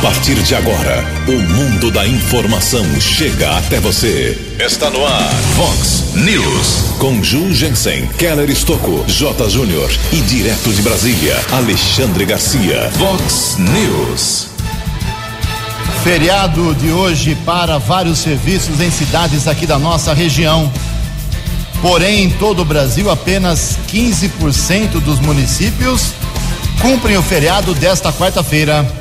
A partir de agora, o mundo da informação chega até você. Está no ar, Fox News. Com Ju Jensen, Keller Estocco, J. Júnior e direto de Brasília, Alexandre Garcia. Fox News. Feriado de hoje para vários serviços em cidades aqui da nossa região. Porém, em todo o Brasil, apenas 15% dos municípios cumprem o feriado desta quarta-feira.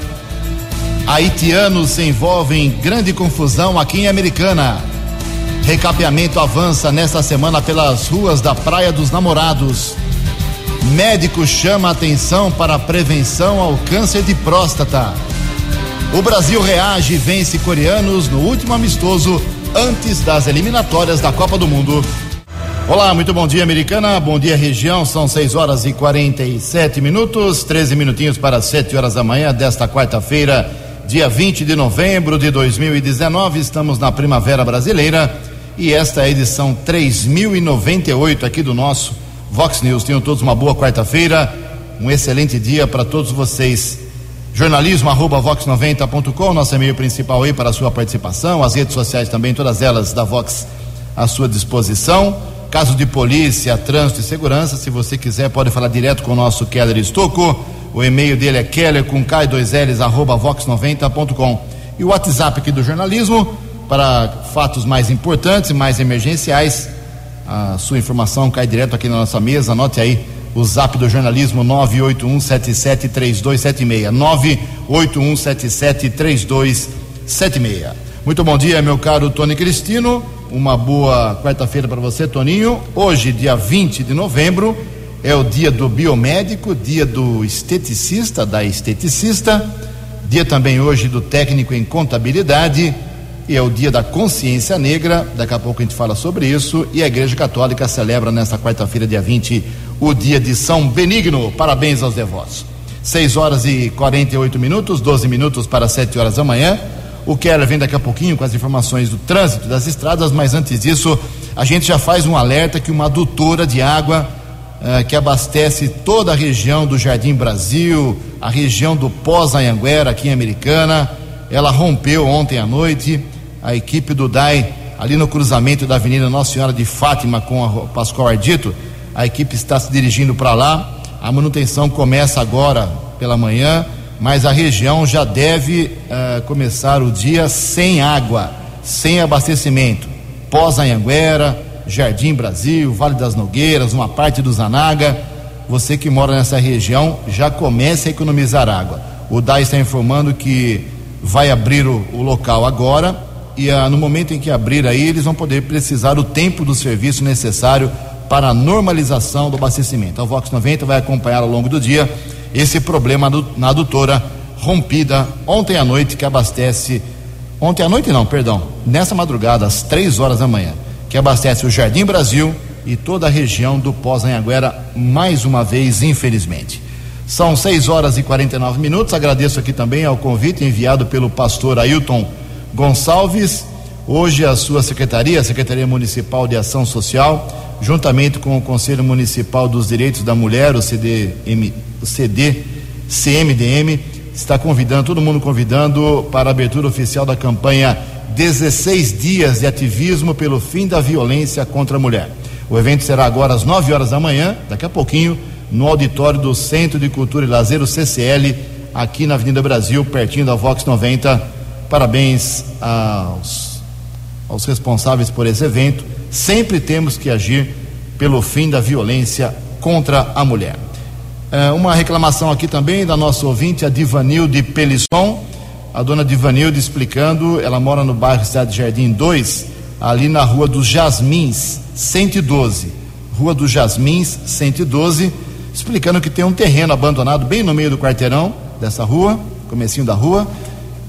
Haitianos se envolvem em grande confusão aqui em Americana. Recapeamento avança nesta semana pelas ruas da Praia dos Namorados. Médico chama atenção para a prevenção ao câncer de próstata. O Brasil reage e vence coreanos no último amistoso antes das eliminatórias da Copa do Mundo. Olá, muito bom dia, americana. Bom dia, região. São 6 horas e 47 minutos, 13 minutinhos para 7 horas da manhã desta quarta-feira, dia 20 de novembro de 2019. Estamos na Primavera Brasileira e esta é a edição 3098 aqui do nosso Vox News. Tenham todos uma boa quarta-feira, um excelente dia para todos vocês. Jornalismo arroba vox90.com, nosso e-mail principal aí para a sua participação, as redes sociais também, todas elas da Vox à sua disposição. Caso de polícia, trânsito e segurança, se você quiser, pode falar direto com o nosso Keller Estocco. O e-mail dele é keller com K2Ls arroba vox90.com. E o WhatsApp aqui do jornalismo, para fatos mais importantes e mais emergenciais. A sua informação cai direto aqui na nossa mesa. Anote aí o zap do jornalismo 981773276. 981773276. Muito bom dia, meu caro Tony Cristino. Uma boa quarta-feira para você, Toninho. Hoje, dia 20 de novembro, é o dia do biomédico, dia do esteticista, da esteticista, dia também hoje do técnico em contabilidade e é o dia da consciência negra. Daqui a pouco a gente fala sobre isso. E a Igreja Católica celebra nesta quarta-feira, dia 20, o dia de São Benigno. Parabéns aos devotos. 6 horas e 48 minutos, 12 minutos para 7 horas da manhã. O Keller vem daqui a pouquinho com as informações do trânsito das estradas, mas antes disso, a gente já faz um alerta que uma adutora de água eh, que abastece toda a região do Jardim Brasil, a região do Pós-Anhanguera, aqui em Americana, ela rompeu ontem à noite. A equipe do DAI, ali no cruzamento da Avenida Nossa Senhora de Fátima com a Pascoal Ardito, a equipe está se dirigindo para lá. A manutenção começa agora pela manhã mas a região já deve uh, começar o dia sem água, sem abastecimento. Pós-Anhanguera, Jardim Brasil, Vale das Nogueiras, uma parte do Zanaga. Você que mora nessa região já comece a economizar água. O DAI está informando que vai abrir o, o local agora e uh, no momento em que abrir aí eles vão poder precisar o tempo do serviço necessário para a normalização do abastecimento. A Vox 90 vai acompanhar ao longo do dia esse problema na adutora rompida ontem à noite que abastece ontem à noite não, perdão, nessa madrugada às três horas da manhã, que abastece o Jardim Brasil e toda a região do Pós-Anhanguera mais uma vez, infelizmente. São 6 horas e 49 minutos. Agradeço aqui também ao convite enviado pelo pastor Ailton Gonçalves. Hoje a sua secretaria, a Secretaria Municipal de Ação Social, juntamente com o Conselho Municipal dos Direitos da Mulher, o CDM, CD CMDM, está convidando, todo mundo convidando para a abertura oficial da campanha 16 dias de ativismo pelo fim da violência contra a mulher. O evento será agora às 9 horas da manhã, daqui a pouquinho, no auditório do Centro de Cultura e Lazer, o CCL, aqui na Avenida Brasil, pertinho da Vox 90. Parabéns aos, aos responsáveis por esse evento. Sempre temos que agir pelo fim da violência contra a mulher. É, uma reclamação aqui também da nossa ouvinte, a Divanilde Pelisson. A dona Divanilde explicando, ela mora no bairro Cidade Jardim 2, ali na rua dos Jasmins, 112. Rua dos Jasmins, 112, explicando que tem um terreno abandonado bem no meio do quarteirão dessa rua, comecinho da rua,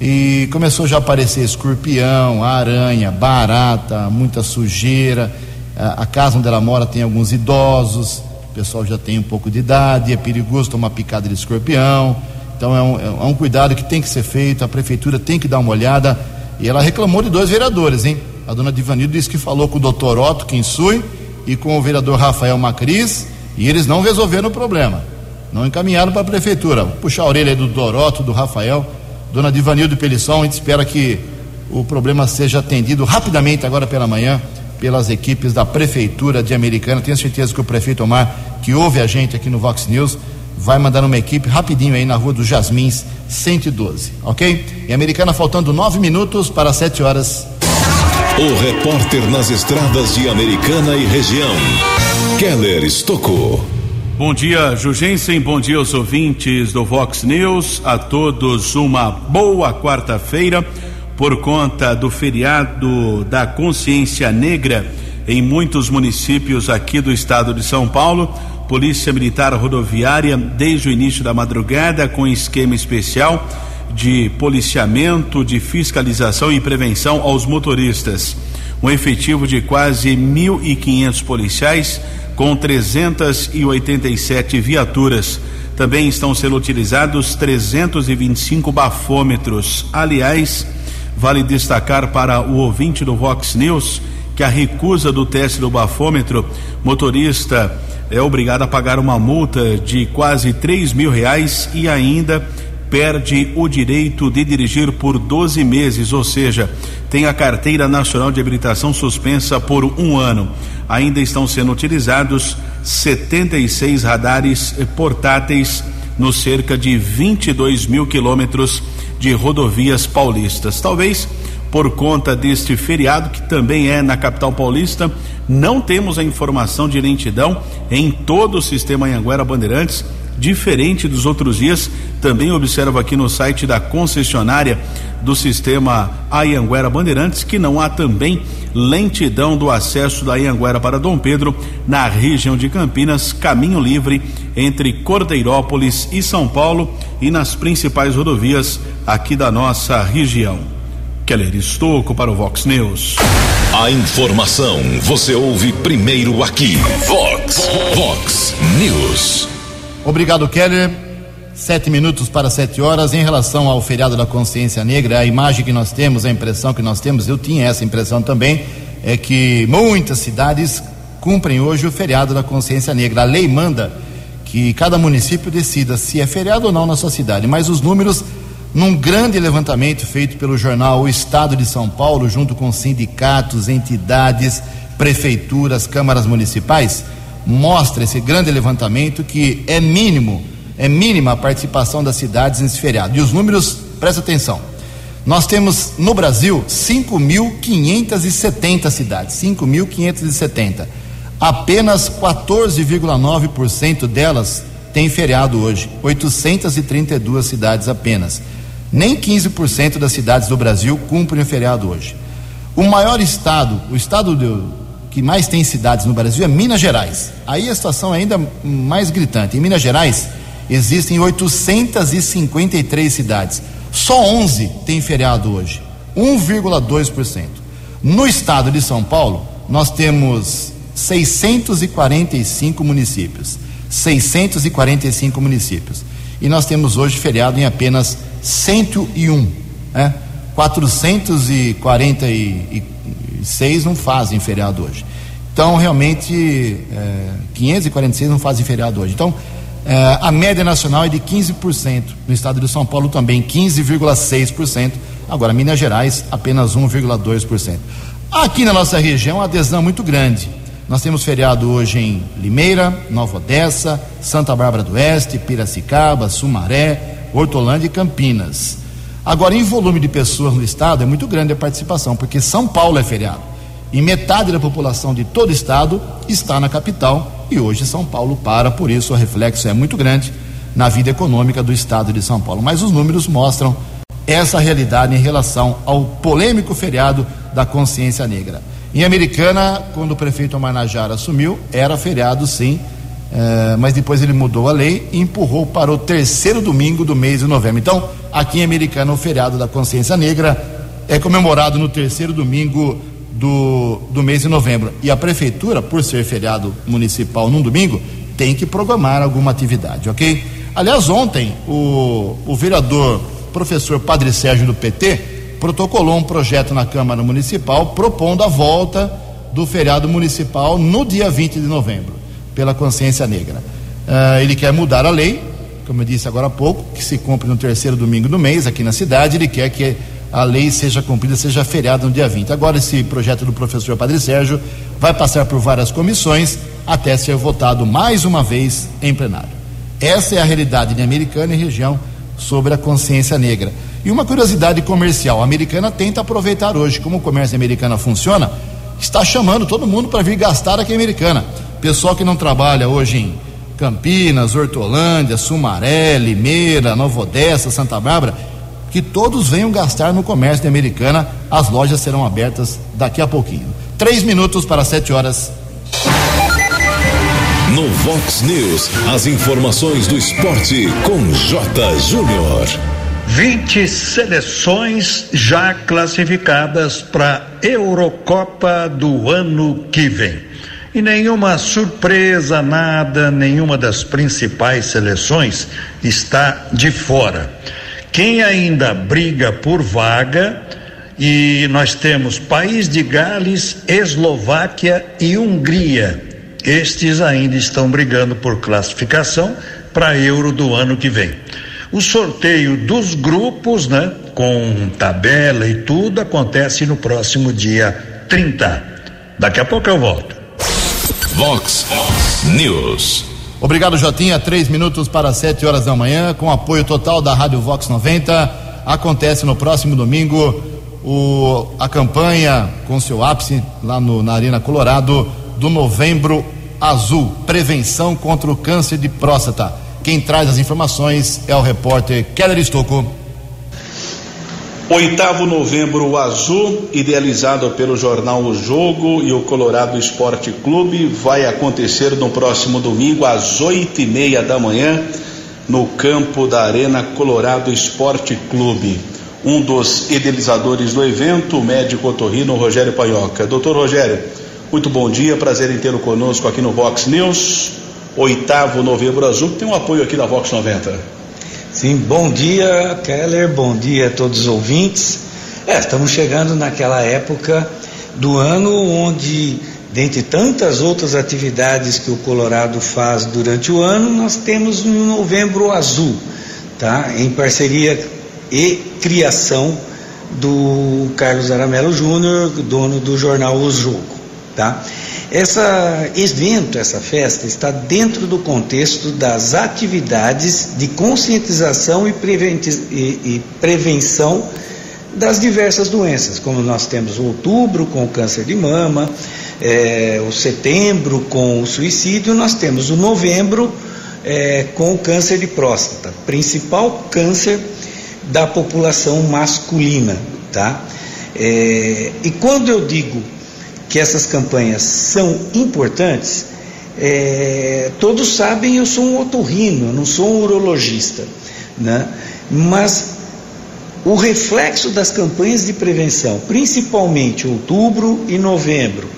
e começou já a aparecer escorpião, aranha, barata, muita sujeira. A casa onde ela mora tem alguns idosos, o pessoal já tem um pouco de idade, é perigoso tomar picada de escorpião. Então é um, é um cuidado que tem que ser feito, a prefeitura tem que dar uma olhada. E ela reclamou de dois vereadores, hein? A dona Divanildo disse que falou com o doutor Otto Kinsui e com o vereador Rafael Macris e eles não resolveram o problema. Não encaminharam para a prefeitura. Vou puxar a orelha aí do doutor Otto, do Rafael, Dona Divanildo Pelisson, a gente espera que o problema seja atendido rapidamente agora pela manhã pelas equipes da Prefeitura de Americana. Tenho certeza que o prefeito Omar, que ouve a gente aqui no Vox News, vai mandar uma equipe rapidinho aí na rua dos Jasmins 112, ok? Em Americana, faltando nove minutos para sete horas. O repórter nas estradas de Americana e região, Keller Estocou. Bom dia, Jugensen. Bom dia aos ouvintes do Vox News. A todos uma boa quarta-feira por conta do feriado da Consciência Negra em muitos municípios aqui do estado de São Paulo. Polícia Militar Rodoviária, desde o início da madrugada, com esquema especial de policiamento, de fiscalização e prevenção aos motoristas. Um efetivo de quase 1.500 policiais, com 387 viaturas. Também estão sendo utilizados 325 bafômetros. Aliás, vale destacar para o ouvinte do Vox News que a recusa do teste do bafômetro, motorista é obrigado a pagar uma multa de quase três mil reais e ainda perde o direito de dirigir por 12 meses, ou seja, tem a carteira nacional de habilitação suspensa por um ano. Ainda estão sendo utilizados 76 radares portáteis nos cerca de 22 mil quilômetros de rodovias paulistas. Talvez por conta deste feriado, que também é na capital paulista. Não temos a informação de lentidão em todo o sistema Anhanguera Bandeirantes, diferente dos outros dias. Também observo aqui no site da concessionária do sistema Anhanguera Bandeirantes que não há também lentidão do acesso da Anhanguera para Dom Pedro na região de Campinas, caminho livre entre Cordeirópolis e São Paulo e nas principais rodovias aqui da nossa região. Keller Estocco para o Vox News. A informação você ouve primeiro aqui. Vox, Vox News. Obrigado, Keller. Sete minutos para sete horas. Em relação ao feriado da consciência negra, a imagem que nós temos, a impressão que nós temos, eu tinha essa impressão também, é que muitas cidades cumprem hoje o feriado da consciência negra. A lei manda que cada município decida se é feriado ou não na sua cidade, mas os números num grande levantamento feito pelo jornal O Estado de São Paulo, junto com sindicatos, entidades, prefeituras, câmaras municipais, mostra esse grande levantamento que é mínimo, é mínima a participação das cidades nesse feriado. E os números, presta atenção. Nós temos no Brasil 5.570 cidades, 5.570. Apenas 14,9% delas têm feriado hoje, 832 cidades apenas. Nem 15% das cidades do Brasil cumprem o feriado hoje. O maior estado, o estado do, que mais tem cidades no Brasil é Minas Gerais. Aí a situação é ainda mais gritante. Em Minas Gerais existem 853 cidades. Só 11 têm feriado hoje, 1,2%. No estado de São Paulo, nós temos 645 municípios. 645 municípios. E nós temos hoje feriado em apenas 101, né? 446 não fazem feriado hoje. Então, realmente, é, 546 não fazem feriado hoje. Então, é, a média nacional é de 15%. No estado de São Paulo também, 15,6%. Agora, Minas Gerais, apenas 1,2%. Aqui na nossa região, a adesão é muito grande. Nós temos feriado hoje em Limeira, Nova Odessa, Santa Bárbara do Oeste, Piracicaba, Sumaré, Hortolândia e Campinas. Agora, em volume de pessoas no estado, é muito grande a participação, porque São Paulo é feriado. E metade da população de todo o estado está na capital e hoje São Paulo para, por isso o reflexo é muito grande na vida econômica do estado de São Paulo. Mas os números mostram essa realidade em relação ao polêmico feriado da consciência negra. Em Americana, quando o prefeito Manajara assumiu, era feriado sim, é, mas depois ele mudou a lei e empurrou para o terceiro domingo do mês de novembro. Então, aqui em Americana, o feriado da consciência negra é comemorado no terceiro domingo do, do mês de novembro. E a prefeitura, por ser feriado municipal num domingo, tem que programar alguma atividade, ok? Aliás, ontem, o, o vereador professor Padre Sérgio do PT protocolou um projeto na Câmara Municipal propondo a volta do feriado municipal no dia 20 de novembro pela consciência negra. Uh, ele quer mudar a lei, como eu disse agora há pouco, que se cumpre no terceiro domingo do mês aqui na cidade, ele quer que a lei seja cumprida, seja feriado no dia 20. Agora, esse projeto do professor Padre Sérgio vai passar por várias comissões até ser votado mais uma vez em plenário. Essa é a realidade de Americana e região sobre a consciência negra. E uma curiosidade comercial: a Americana tenta aproveitar hoje, como o comércio americana funciona, está chamando todo mundo para vir gastar aqui em Americana. Pessoal que não trabalha hoje em Campinas, Hortolândia, Sumaré, Limeira, Nova Odessa, Santa Bárbara, que todos venham gastar no comércio de Americana. As lojas serão abertas daqui a pouquinho. Três minutos para sete horas. No Vox News, as informações do esporte com J. Júnior. 20 seleções já classificadas para Eurocopa do ano que vem. E nenhuma surpresa, nada, nenhuma das principais seleções está de fora. Quem ainda briga por vaga, e nós temos País de Gales, Eslováquia e Hungria. Estes ainda estão brigando por classificação para Euro do ano que vem. O sorteio dos grupos, né, com tabela e tudo, acontece no próximo dia 30. Daqui a pouco eu volto. Vox News. Obrigado, Jotinha. Três minutos para sete horas da manhã, com apoio total da Rádio Vox 90. Acontece no próximo domingo o, a campanha com seu ápice lá no, na Arena Colorado do Novembro Azul Prevenção contra o Câncer de Próstata. Quem traz as informações é o repórter Keller Estocco. Oitavo Novembro Azul, idealizado pelo jornal O Jogo e o Colorado Esporte Clube, vai acontecer no próximo domingo às oito e meia da manhã no campo da Arena Colorado Esporte Clube. Um dos idealizadores do evento, o médico otorrino Rogério Paioca. Doutor Rogério, muito bom dia, prazer em tê-lo conosco aqui no Vox News. Oitavo Novembro Azul, tem um apoio aqui da Vox 90. Sim, bom dia, Keller, bom dia a todos os ouvintes. É, estamos chegando naquela época do ano onde, dentre tantas outras atividades que o Colorado faz durante o ano, nós temos um Novembro Azul, tá? Em parceria e criação do Carlos Aramelo Júnior, dono do jornal O Jogo, tá? Essa evento, essa festa, está dentro do contexto das atividades de conscientização e, e, e prevenção das diversas doenças, como nós temos o outubro com o câncer de mama, é, o setembro com o suicídio, nós temos o novembro é, com o câncer de próstata, principal câncer da população masculina, tá? É, e quando eu digo que essas campanhas são importantes, é, todos sabem eu sou um otorrino, eu não sou um urologista, né? mas o reflexo das campanhas de prevenção, principalmente outubro e novembro,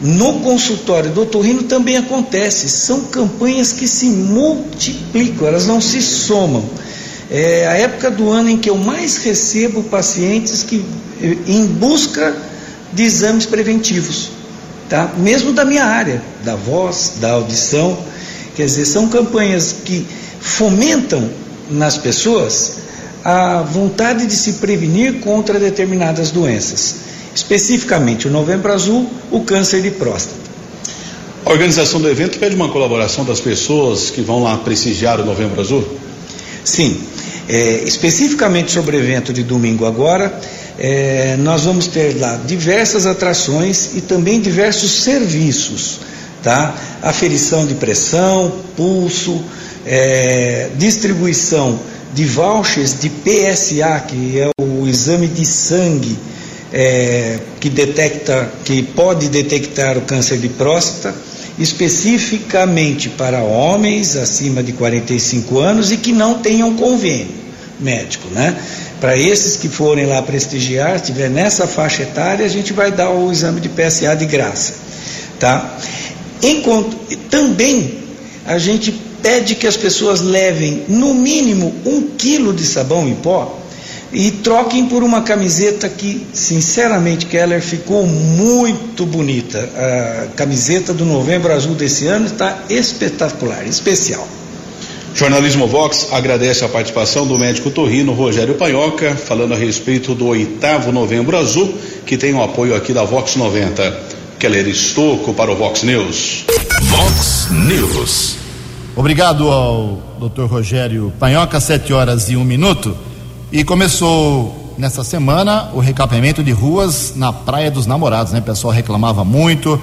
no consultório do otorrino também acontece, são campanhas que se multiplicam, elas não se somam. É a época do ano em que eu mais recebo pacientes que em busca de exames preventivos, tá? mesmo da minha área, da voz, da audição. Quer dizer, são campanhas que fomentam nas pessoas a vontade de se prevenir contra determinadas doenças. Especificamente, o Novembro Azul, o câncer de próstata. A organização do evento pede uma colaboração das pessoas que vão lá prestigiar o Novembro Azul? Sim. É, especificamente sobre o evento de domingo agora, é, nós vamos ter lá diversas atrações e também diversos serviços, tá? Aferição de pressão, pulso, é, distribuição de vouchers de PSA, que é o exame de sangue é, que detecta, que pode detectar o câncer de próstata, especificamente para homens acima de 45 anos e que não tenham convênio médico, né? Para esses que forem lá prestigiar, estiver nessa faixa etária, a gente vai dar o exame de PSA de graça, tá? Enquanto também a gente pede que as pessoas levem no mínimo um quilo de sabão em pó e troquem por uma camiseta que, sinceramente, Keller ficou muito bonita. A camiseta do Novembro Azul desse ano está espetacular, especial. Jornalismo Vox agradece a participação do médico torrino Rogério Panhoca, falando a respeito do oitavo Novembro Azul, que tem o apoio aqui da Vox 90. Keller Estocco para o Vox News. Vox News. Obrigado ao Dr. Rogério Panhoca, sete horas e um minuto. E começou nessa semana o recapeamento de ruas na Praia dos Namorados, né? O pessoal reclamava muito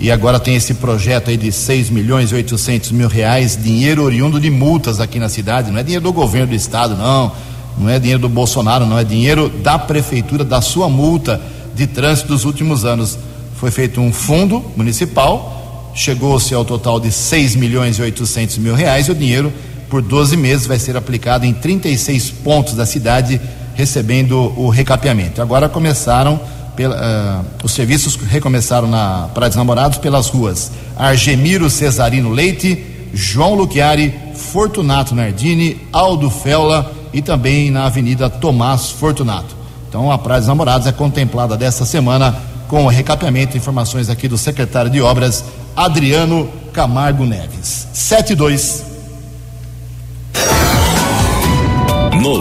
e agora tem esse projeto aí de 6 milhões e 800 mil reais, dinheiro oriundo de multas aqui na cidade. Não é dinheiro do governo do estado, não. Não é dinheiro do Bolsonaro, não. É dinheiro da prefeitura, da sua multa de trânsito dos últimos anos. Foi feito um fundo municipal, chegou-se ao total de 6 milhões e 800 mil reais e o dinheiro, por 12 meses, vai ser aplicado em 36 pontos da cidade, recebendo o recapeamento. Agora começaram pela, uh, os serviços recomeçaram na Praia dos Namorados pelas ruas Argemiro Cesarino Leite, João Luquiari, Fortunato Nardini, Aldo Fella e também na Avenida Tomás Fortunato. Então a Praia dos Namorados é contemplada desta semana com o recapeamento. Informações aqui do secretário de Obras, Adriano Camargo Neves. 72.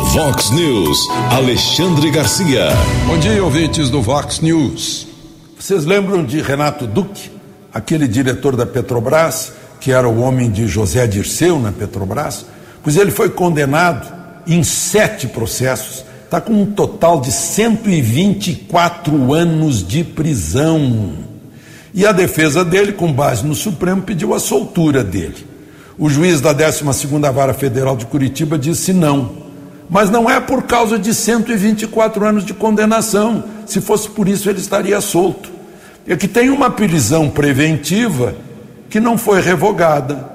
Vox News, Alexandre Garcia. Bom dia, ouvintes do Vox News. Vocês lembram de Renato Duque, aquele diretor da Petrobras, que era o homem de José Dirceu na Petrobras? Pois ele foi condenado em sete processos, está com um total de 124 anos de prisão. E a defesa dele, com base no Supremo, pediu a soltura dele. O juiz da 12ª Vara Federal de Curitiba disse não mas não é por causa de 124 anos de condenação. Se fosse por isso, ele estaria solto. É que tem uma prisão preventiva que não foi revogada.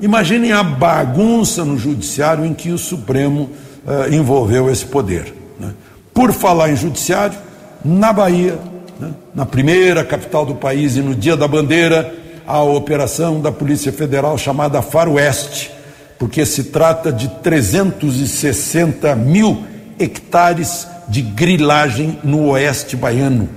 Imaginem a bagunça no judiciário em que o Supremo uh, envolveu esse poder. Né? Por falar em judiciário, na Bahia, né? na primeira capital do país e no dia da bandeira, a operação da Polícia Federal chamada Faroeste porque se trata de 360 mil hectares de grilagem no oeste baiano,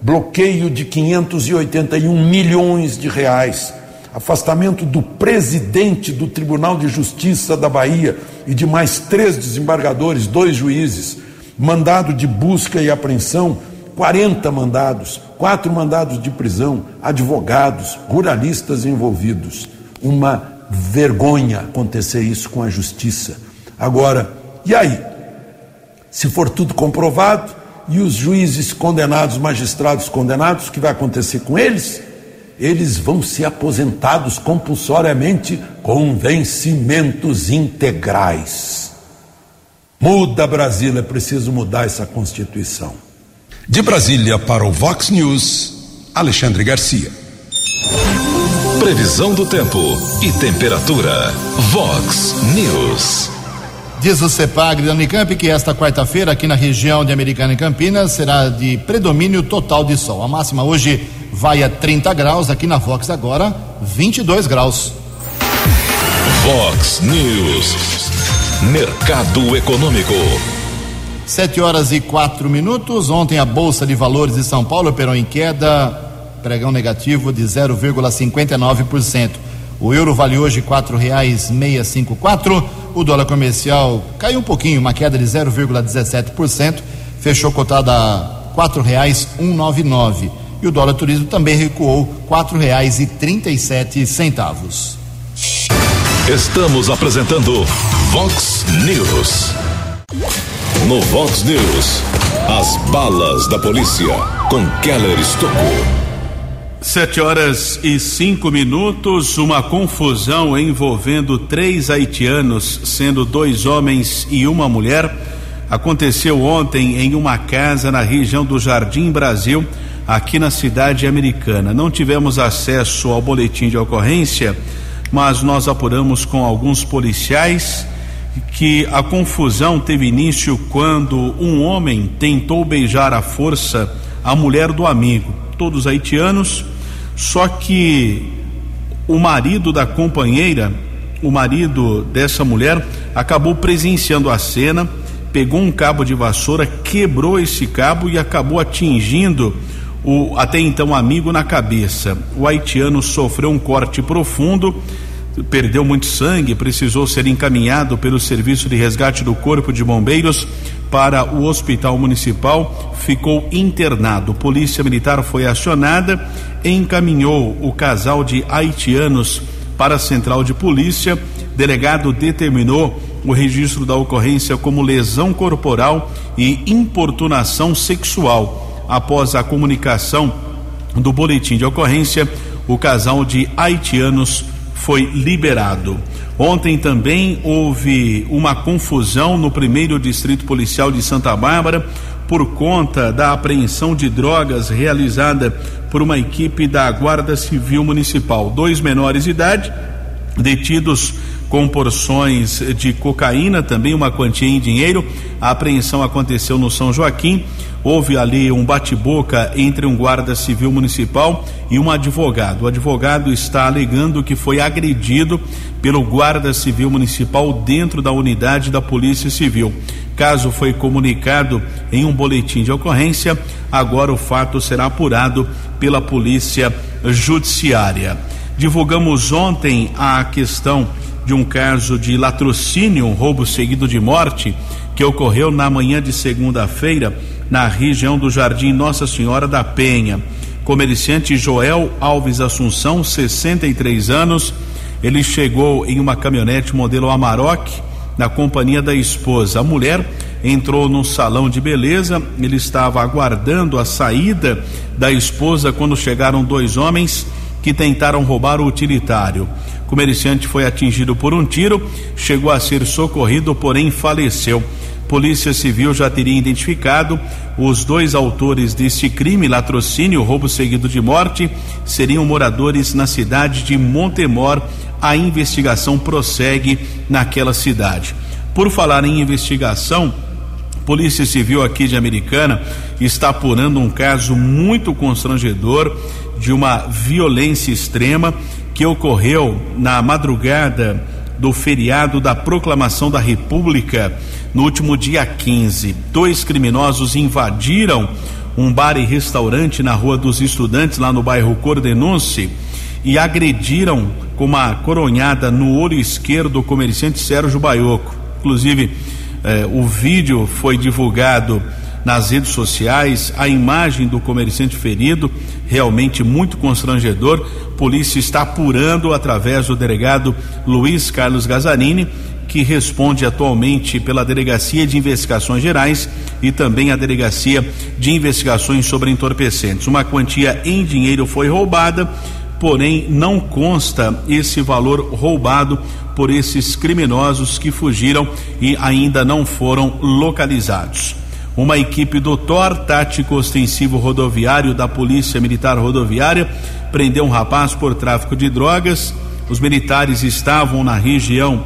bloqueio de 581 milhões de reais, afastamento do presidente do Tribunal de Justiça da Bahia e de mais três desembargadores, dois juízes, mandado de busca e apreensão, 40 mandados, quatro mandados de prisão, advogados, ruralistas envolvidos. Uma vergonha acontecer isso com a justiça. Agora, e aí? Se for tudo comprovado e os juízes condenados, magistrados condenados, o que vai acontecer com eles? Eles vão ser aposentados compulsoriamente com vencimentos integrais. Muda Brasília, é preciso mudar essa Constituição. De Brasília para o Vox News, Alexandre Garcia. Previsão do tempo e temperatura. Vox News. Diz o CEPAG da Unicamp que esta quarta-feira, aqui na região de Americana e Campinas, será de predomínio total de sol. A máxima hoje vai a 30 graus, aqui na Vox agora, 22 graus. Vox News. Mercado Econômico. Sete horas e quatro minutos. Ontem a Bolsa de Valores de São Paulo operou em queda pregão negativo de 0,59%. O euro vale hoje cinco quatro. O dólar comercial caiu um pouquinho, uma queda de 0,17%, fechou cotada a nove nove. E o dólar turismo também recuou sete centavos. Estamos apresentando Vox News. No Vox News, as balas da polícia com Keller Estocou. Sete horas e cinco minutos, uma confusão envolvendo três haitianos, sendo dois homens e uma mulher, aconteceu ontem em uma casa na região do Jardim Brasil, aqui na cidade americana. Não tivemos acesso ao boletim de ocorrência, mas nós apuramos com alguns policiais que a confusão teve início quando um homem tentou beijar à força a mulher do amigo. Todos haitianos só que o marido da companheira, o marido dessa mulher, acabou presenciando a cena, pegou um cabo de vassoura, quebrou esse cabo e acabou atingindo o até então amigo na cabeça. O haitiano sofreu um corte profundo, perdeu muito sangue, precisou ser encaminhado pelo serviço de resgate do Corpo de Bombeiros para o Hospital Municipal, ficou internado. Polícia Militar foi acionada, encaminhou o casal de haitianos para a Central de Polícia. Delegado determinou o registro da ocorrência como lesão corporal e importunação sexual. Após a comunicação do boletim de ocorrência, o casal de haitianos foi liberado. Ontem também houve uma confusão no primeiro distrito policial de Santa Bárbara por conta da apreensão de drogas realizada por uma equipe da Guarda Civil Municipal. Dois menores de idade detidos com porções de cocaína, também uma quantia em dinheiro. A apreensão aconteceu no São Joaquim. Houve ali um bate-boca entre um guarda civil municipal e um advogado. O advogado está alegando que foi agredido pelo guarda civil municipal dentro da unidade da Polícia Civil. Caso foi comunicado em um boletim de ocorrência, agora o fato será apurado pela Polícia Judiciária. Divulgamos ontem a questão de um caso de latrocínio, um roubo seguido de morte, que ocorreu na manhã de segunda-feira na região do Jardim Nossa Senhora da Penha. Comerciante Joel Alves Assunção, 63 anos, ele chegou em uma caminhonete modelo Amarok na companhia da esposa. A mulher entrou no salão de beleza, ele estava aguardando a saída da esposa quando chegaram dois homens que tentaram roubar o utilitário. O comerciante foi atingido por um tiro, chegou a ser socorrido, porém faleceu. Polícia Civil já teria identificado os dois autores deste crime, latrocínio, roubo seguido de morte, seriam moradores na cidade de Montemor. A investigação prossegue naquela cidade. Por falar em investigação, Polícia Civil aqui de Americana está apurando um caso muito constrangedor de uma violência extrema que ocorreu na madrugada do feriado da proclamação da República no último dia 15. Dois criminosos invadiram um bar e restaurante na Rua dos Estudantes, lá no bairro Cordenunce, e agrediram com uma coronhada no olho esquerdo o comerciante Sérgio Baioco. Inclusive, eh, o vídeo foi divulgado nas redes sociais a imagem do comerciante ferido, realmente muito constrangedor. Polícia está apurando através do delegado Luiz Carlos Gazarini, que responde atualmente pela Delegacia de Investigações Gerais e também a Delegacia de Investigações sobre Entorpecentes. Uma quantia em dinheiro foi roubada, porém não consta esse valor roubado por esses criminosos que fugiram e ainda não foram localizados uma equipe do TOR, Tático Ostensivo Rodoviário da Polícia Militar Rodoviária, prendeu um rapaz por tráfico de drogas. Os militares estavam na região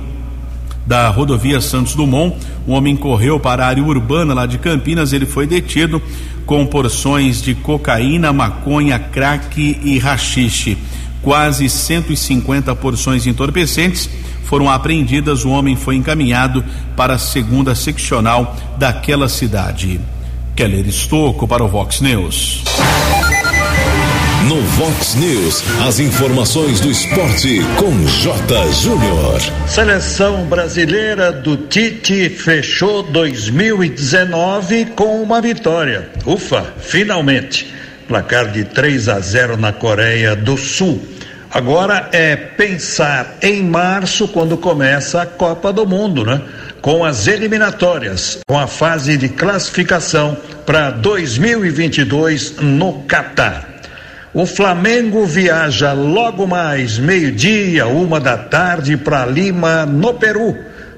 da rodovia Santos Dumont. Um homem correu para a área urbana lá de Campinas. Ele foi detido com porções de cocaína, maconha, crack e rachixe. Quase 150 porções entorpecentes foram apreendidas, o homem foi encaminhado para a segunda seccional daquela cidade. Keller Estocco para o Vox News. No Vox News, as informações do esporte com J. Júnior. Seleção brasileira do Tite fechou 2019 com uma vitória. Ufa, finalmente. Placar de 3 a 0 na Coreia do Sul. Agora é pensar em março, quando começa a Copa do Mundo, né? Com as eliminatórias, com a fase de classificação para 2022 no Catar. O Flamengo viaja logo mais, meio-dia, uma da tarde, para Lima, no Peru.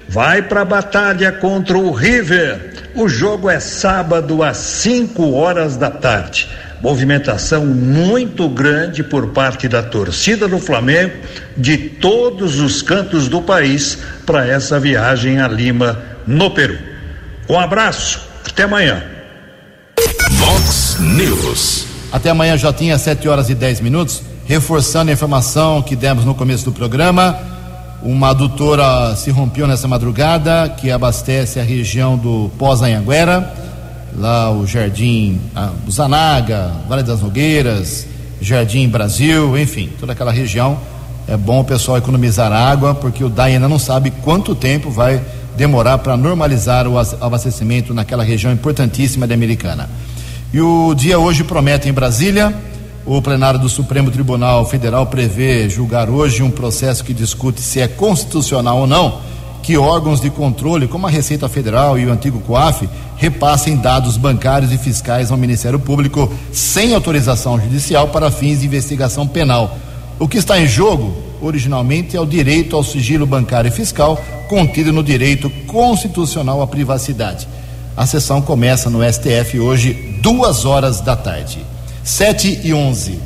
Vai para a batalha contra o River. O jogo é sábado às 5 horas da tarde movimentação muito grande por parte da torcida do Flamengo de todos os cantos do país para essa viagem a Lima, no Peru. Um abraço, até amanhã. Vox News. Até amanhã já tinha 7 horas e 10 minutos. Reforçando a informação que demos no começo do programa, uma adutora se rompeu nessa madrugada que abastece a região do Pós-Anhanguera lá o Jardim ah, Zanaga, Vale das Nogueiras, Jardim Brasil, enfim, toda aquela região é bom o pessoal economizar água, porque o DAI ainda não sabe quanto tempo vai demorar para normalizar o abastecimento naquela região importantíssima da Americana. E o dia hoje promete em Brasília. O plenário do Supremo Tribunal Federal prevê julgar hoje um processo que discute se é constitucional ou não que órgãos de controle, como a Receita Federal e o antigo COAF, repassem dados bancários e fiscais ao Ministério Público sem autorização judicial para fins de investigação penal. O que está em jogo, originalmente, é o direito ao sigilo bancário e fiscal contido no direito constitucional à privacidade. A sessão começa no STF hoje, duas horas da tarde. 7 e 11.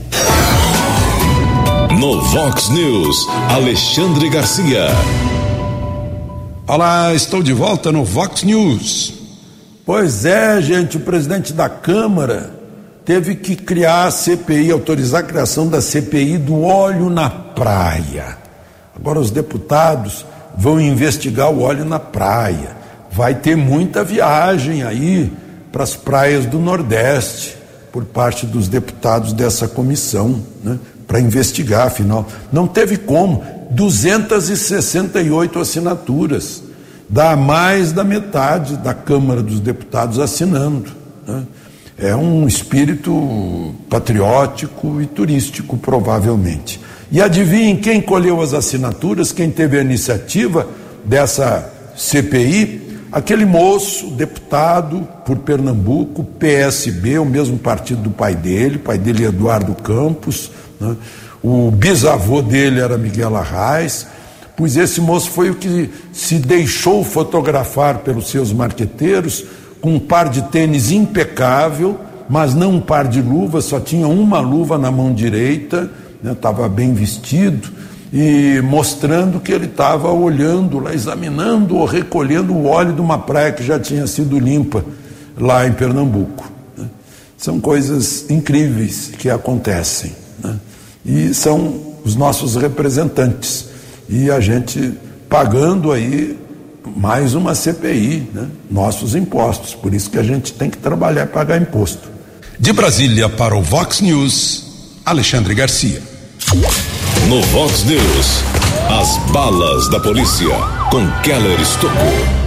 No Vox News, Alexandre Garcia. Olá, estou de volta no Vox News. Pois é, gente, o presidente da Câmara teve que criar a CPI, autorizar a criação da CPI do óleo na praia. Agora os deputados vão investigar o óleo na praia. Vai ter muita viagem aí para as praias do Nordeste por parte dos deputados dessa comissão, né, para investigar, afinal. Não teve como. 268 assinaturas. Dá mais da metade da Câmara dos Deputados assinando. Né? É um espírito patriótico e turístico, provavelmente. E adivinhem quem colheu as assinaturas, quem teve a iniciativa dessa CPI? Aquele moço, deputado por Pernambuco, PSB, o mesmo partido do pai dele, pai dele é Eduardo Campos, né? o bisavô dele era Miguel Arraes, pois esse moço foi o que se deixou fotografar pelos seus marqueteiros com um par de tênis impecável, mas não um par de luvas, só tinha uma luva na mão direita, estava né, bem vestido, e mostrando que ele estava olhando lá, examinando ou recolhendo o óleo de uma praia que já tinha sido limpa lá em Pernambuco. Né. São coisas incríveis que acontecem. Né? E são os nossos representantes. E a gente pagando aí mais uma CPI, né? nossos impostos. Por isso que a gente tem que trabalhar e pagar imposto. De Brasília para o Vox News, Alexandre Garcia. No Vox News, as balas da polícia com Keller Estocou.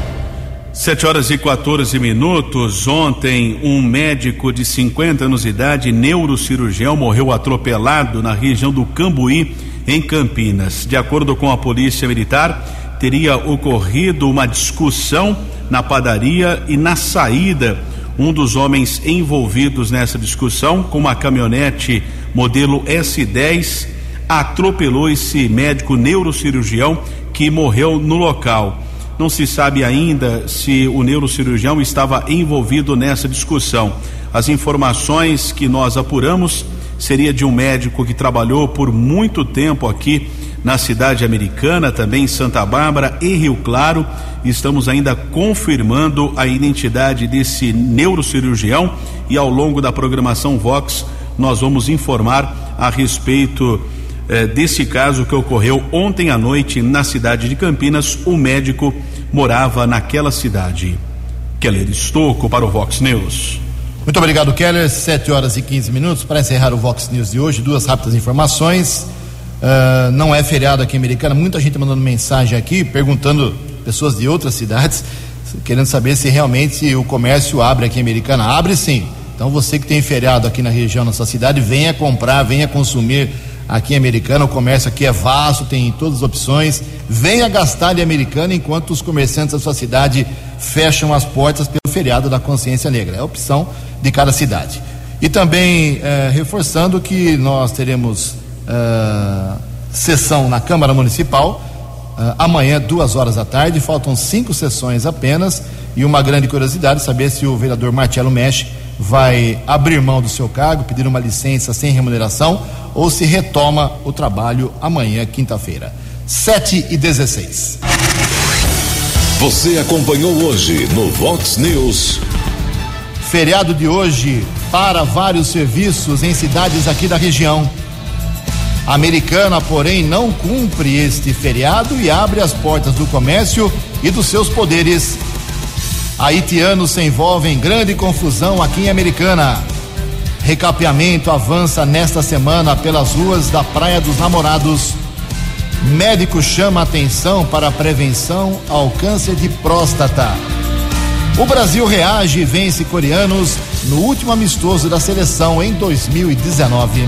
Sete horas e 14 minutos. Ontem, um médico de 50 anos de idade, neurocirurgião, morreu atropelado na região do Cambuí, em Campinas. De acordo com a Polícia Militar, teria ocorrido uma discussão na padaria e na saída, um dos homens envolvidos nessa discussão, com uma caminhonete modelo S10, atropelou esse médico neurocirurgião que morreu no local. Não se sabe ainda se o neurocirurgião estava envolvido nessa discussão. As informações que nós apuramos seria de um médico que trabalhou por muito tempo aqui na cidade americana, também em Santa Bárbara e Rio Claro. Estamos ainda confirmando a identidade desse neurocirurgião e ao longo da programação Vox nós vamos informar a respeito eh, desse caso que ocorreu ontem à noite na cidade de Campinas. O médico morava naquela cidade. Keller Estocco para o Vox News. Muito obrigado, Keller. 7 horas e 15 minutos. Para encerrar o Vox News de hoje, duas rápidas informações. Uh, não é feriado aqui em Americana. Muita gente mandando mensagem aqui, perguntando, pessoas de outras cidades, querendo saber se realmente o comércio abre aqui em Americana. Abre sim. Então você que tem feriado aqui na região, na sua cidade, venha comprar, venha consumir aqui em Americana. O comércio aqui é vasto, tem todas as opções. Venha gastar de Americana enquanto os comerciantes da sua cidade fecham as portas pelo feriado da consciência negra. É a opção de cada cidade. E também eh, reforçando que nós teremos eh, sessão na Câmara Municipal eh, amanhã, duas horas da tarde. Faltam cinco sessões apenas. E uma grande curiosidade saber se o vereador Marcelo Mexe vai abrir mão do seu cargo, pedir uma licença sem remuneração ou se retoma o trabalho amanhã, quinta-feira. 7 e 16. Você acompanhou hoje no Vox News. Feriado de hoje para vários serviços em cidades aqui da região. A americana, porém, não cumpre este feriado e abre as portas do comércio e dos seus poderes. Haitianos se envolvem em grande confusão aqui em Americana. Recapeamento avança nesta semana pelas ruas da Praia dos Namorados. Médico chama atenção para a prevenção ao câncer de próstata. O Brasil reage e vence coreanos no último amistoso da seleção em 2019.